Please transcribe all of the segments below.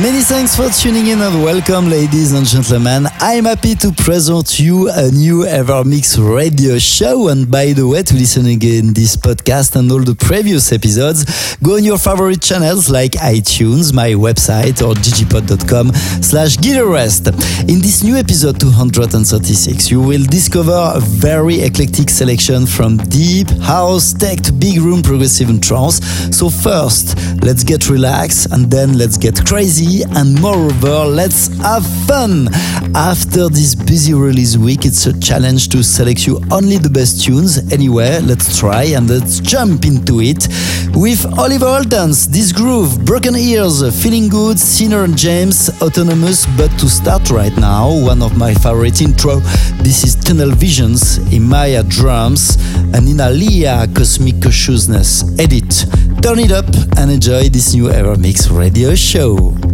Many thanks for tuning in and welcome, ladies and gentlemen. I'm happy to present you a new Evermix radio show. And by the way, to listen again this podcast and all the previous episodes, go on your favorite channels like iTunes, my website, or digipod.com slash gitarrest. In this new episode 236, you will discover a very eclectic selection from deep house, tech to big room, progressive and trance. So first, let's get relaxed and then let's get crazy and moreover, let's have fun. After this busy release week, it's a challenge to select you only the best tunes. Anyway, let's try and let's jump into it with Oliver Heldens, This Groove, Broken Ears, Feeling Good, Sinner and James, Autonomous. But to start right now, one of my favorite intro. This is Tunnel Visions, Imaya Drums, and in Alia Cosmic Consciousness. Edit. Turn it up and enjoy this new Evermix radio show.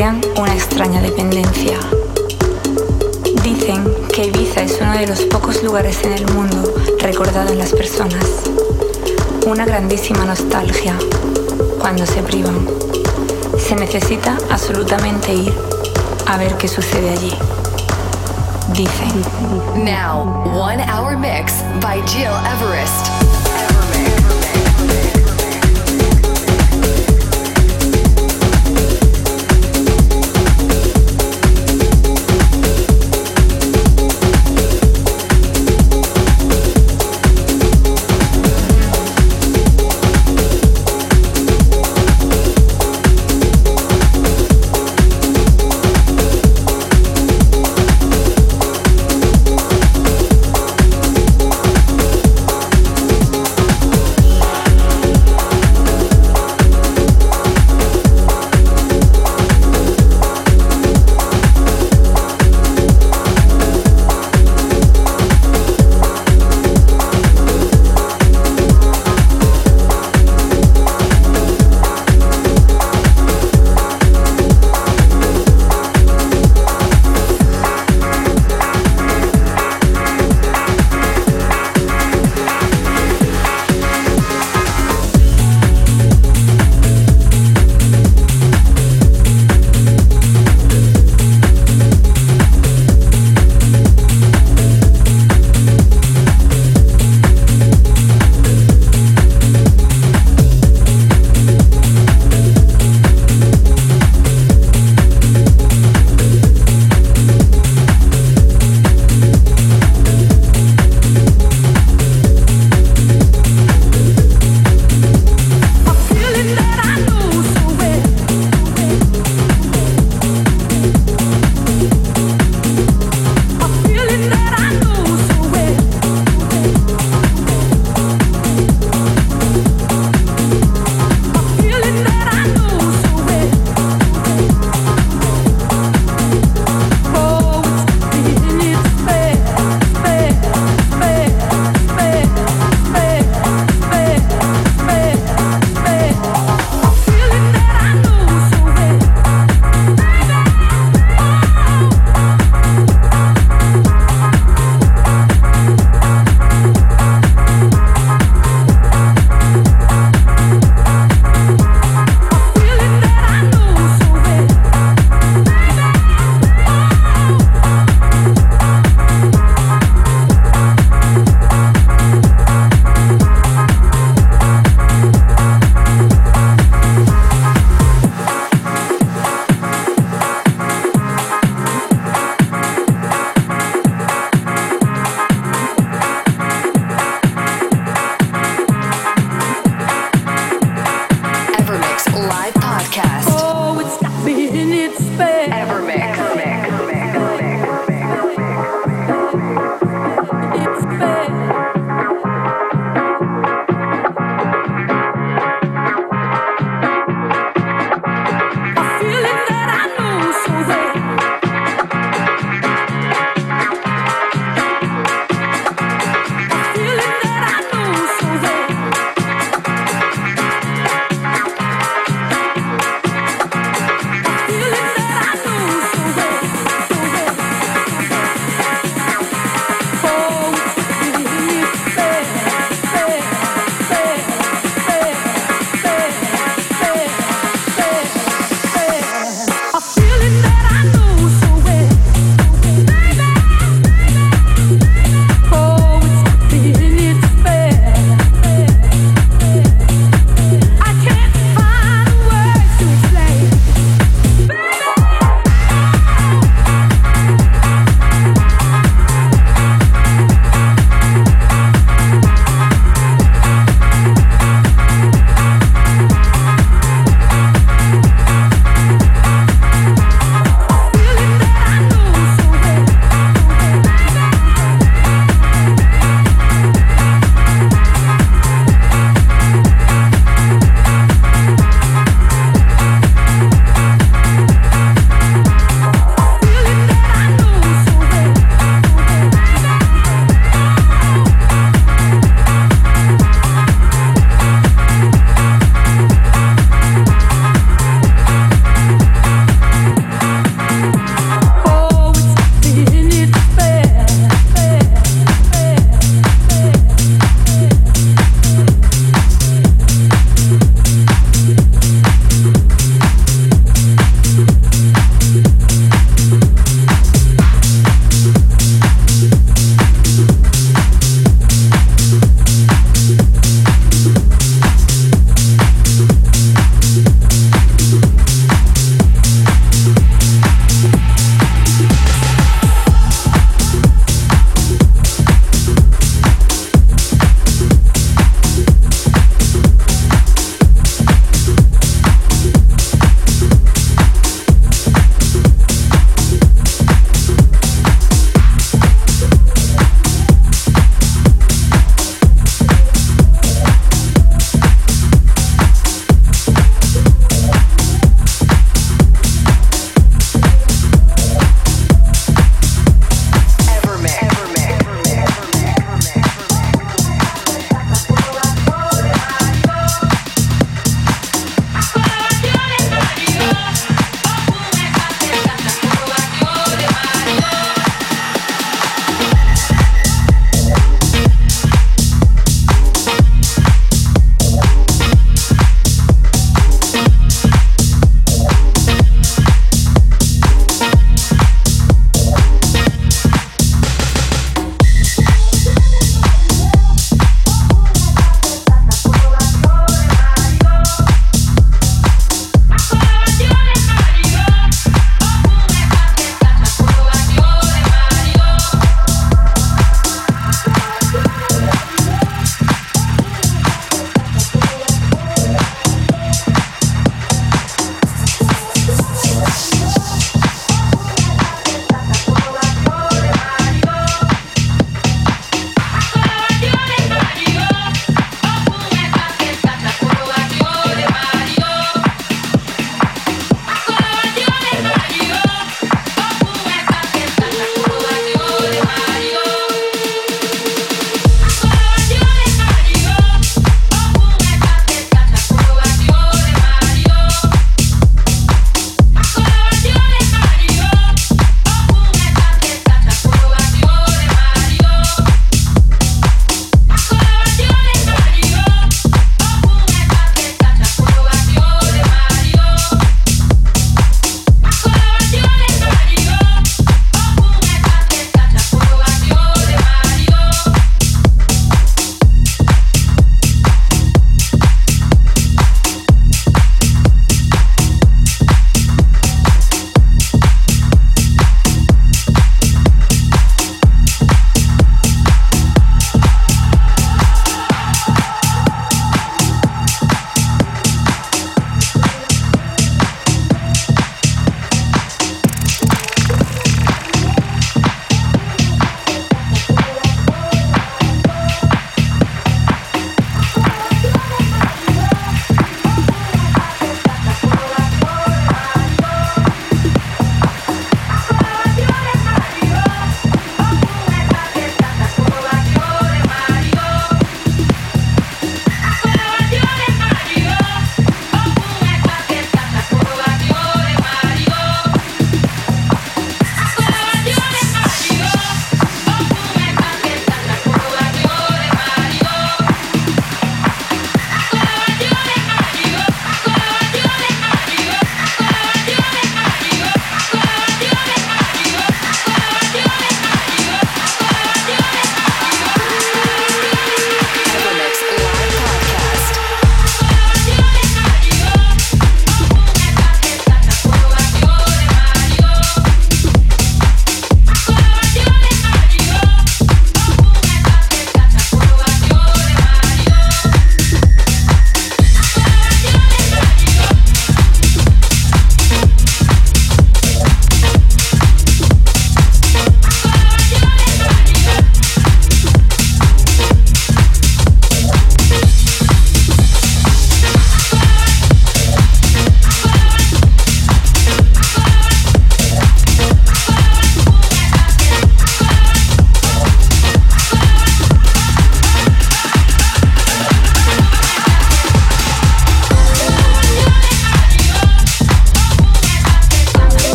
crean una extraña dependencia. Dicen que Ibiza es uno de los pocos lugares en el mundo recordado en las personas. Una grandísima nostalgia cuando se privan. Se necesita absolutamente ir a ver qué sucede allí. Dicen. Now, one hour mix by Jill Everest.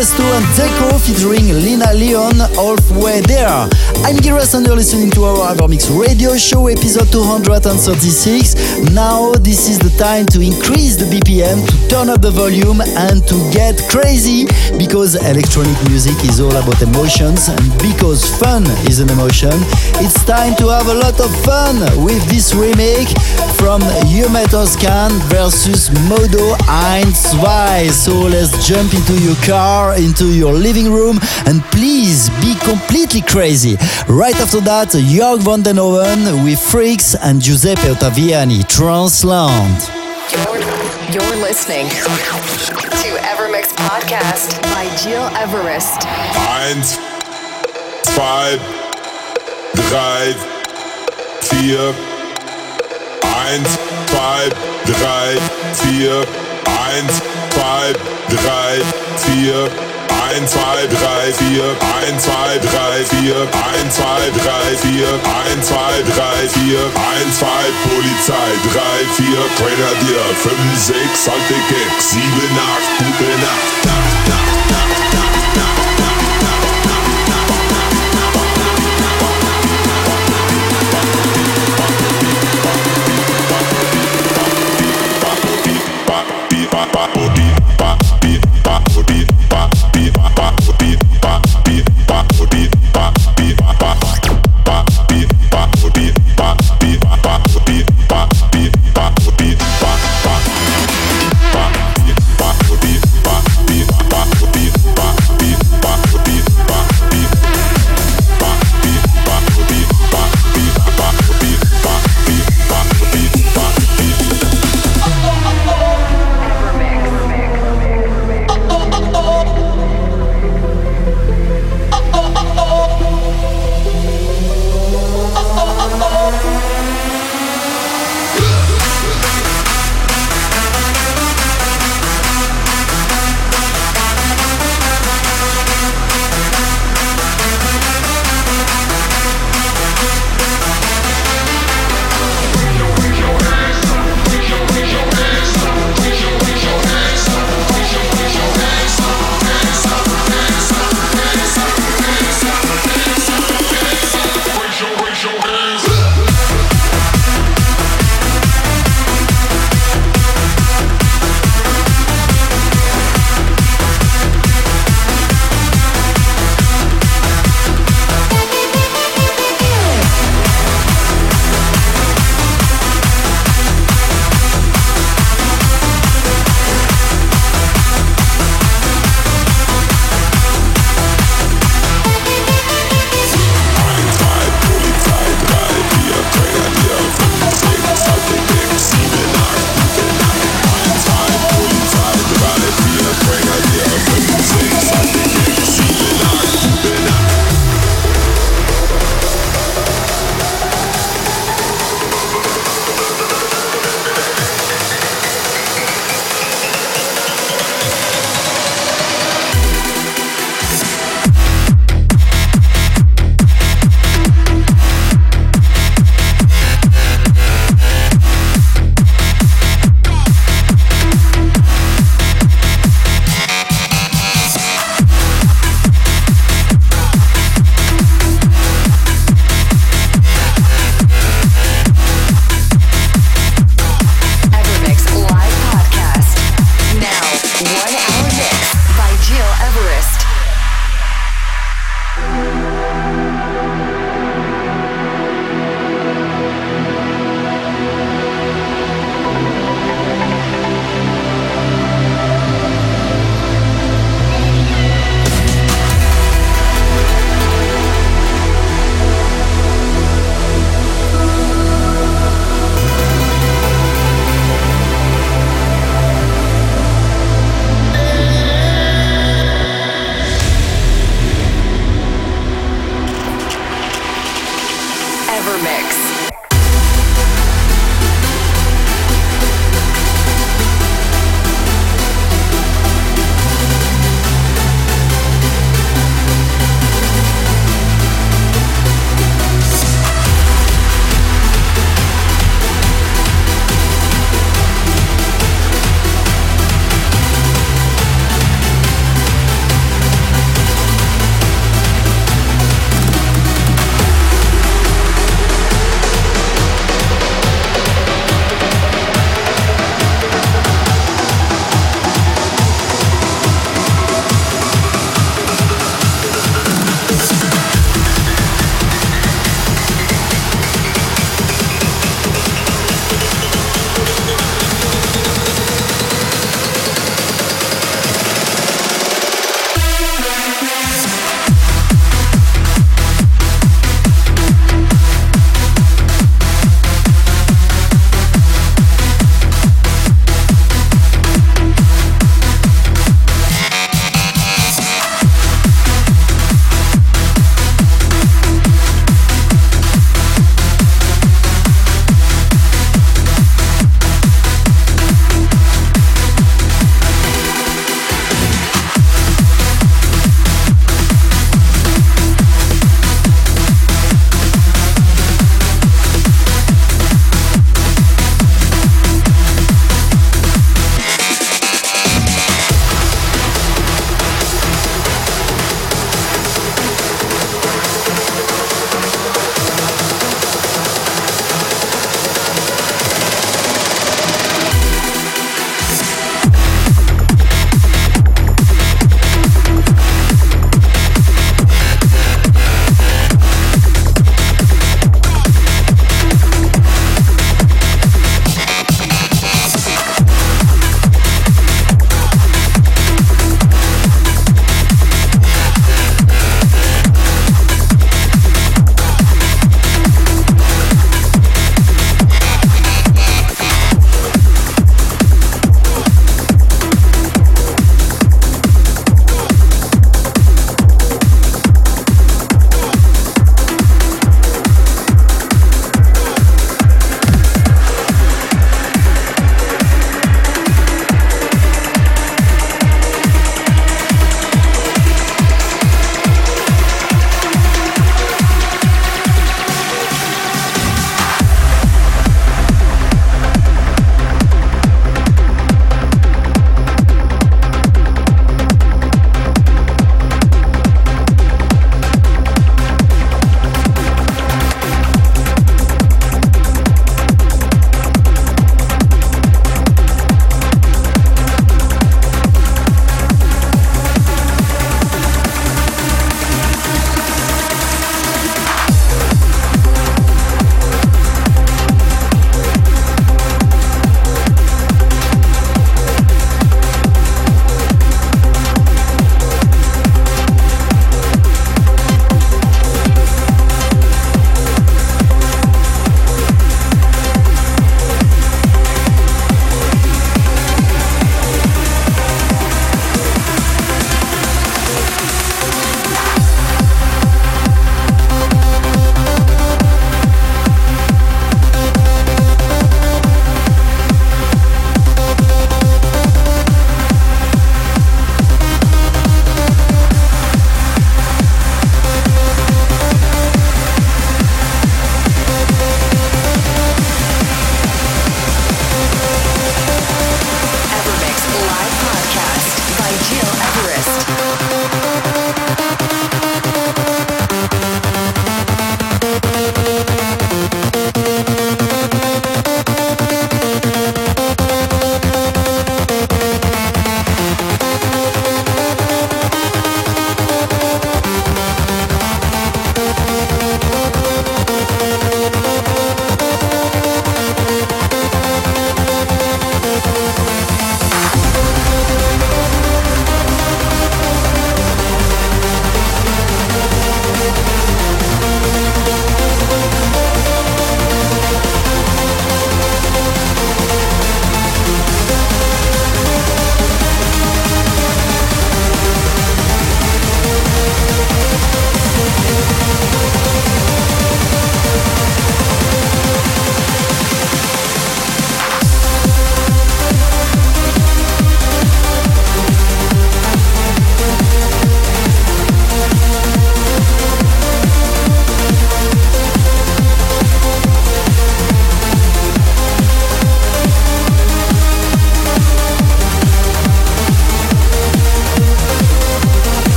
Tiesto and Dzeko featuring Lena Leon halfway there. I'm Giras and you're listening to our Evermix radio show episode 236. Now this is the time to increase the BPM, to turn up the volume and to get crazy because electronic music is all about emotions and because fun is an emotion, it's time to have a lot of fun with this remake from Yume versus Mo-Do 1 2. So let's jump into your car, into your living room, and please be completely crazy. Right after that, Jörg van den Hoven with Freaks and Giuseppe Ottaviani, Transland. You're, you're listening to Evermix Podcast by Gil Everest. Eins, zwei, drei, vier. Eins, zwei, drei, vier. Eins, zwei, drei, vier. 1, 2, 3, 4, 1, 2, 3, 4, 1, 2, 3, 4, 1, 2, 3, 4, 1, 2, Polizei, 3, 4, Grenadier, 5, 6, alte Gags, 7, 8, gute Nacht, Nacht. Bye.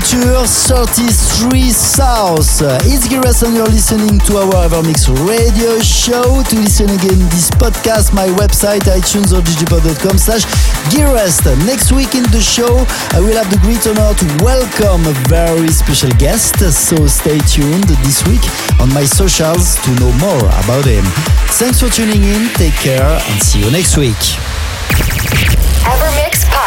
Culture 33 South. It's Giras and you're listening to our Evermix radio show. To listen again this podcast, my website, iTunes or digipod.com slash Gearest. Next week in the show, I will have the great honor to welcome a very special guest. So stay tuned this week on my socials to know more about him. Thanks for tuning in. Take care and see you next week. Evermix